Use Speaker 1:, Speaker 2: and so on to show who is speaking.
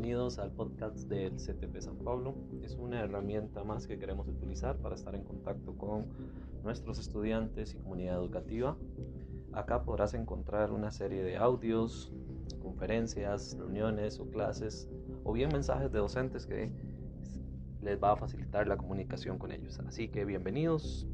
Speaker 1: bienvenidos al podcast del CTP San Pablo. Es una herramienta más que queremos utilizar para estar en contacto con nuestros estudiantes y comunidad educativa. Acá podrás encontrar una serie de audios, conferencias, reuniones o clases o bien mensajes de docentes que les va a facilitar la comunicación con ellos. Así que bienvenidos.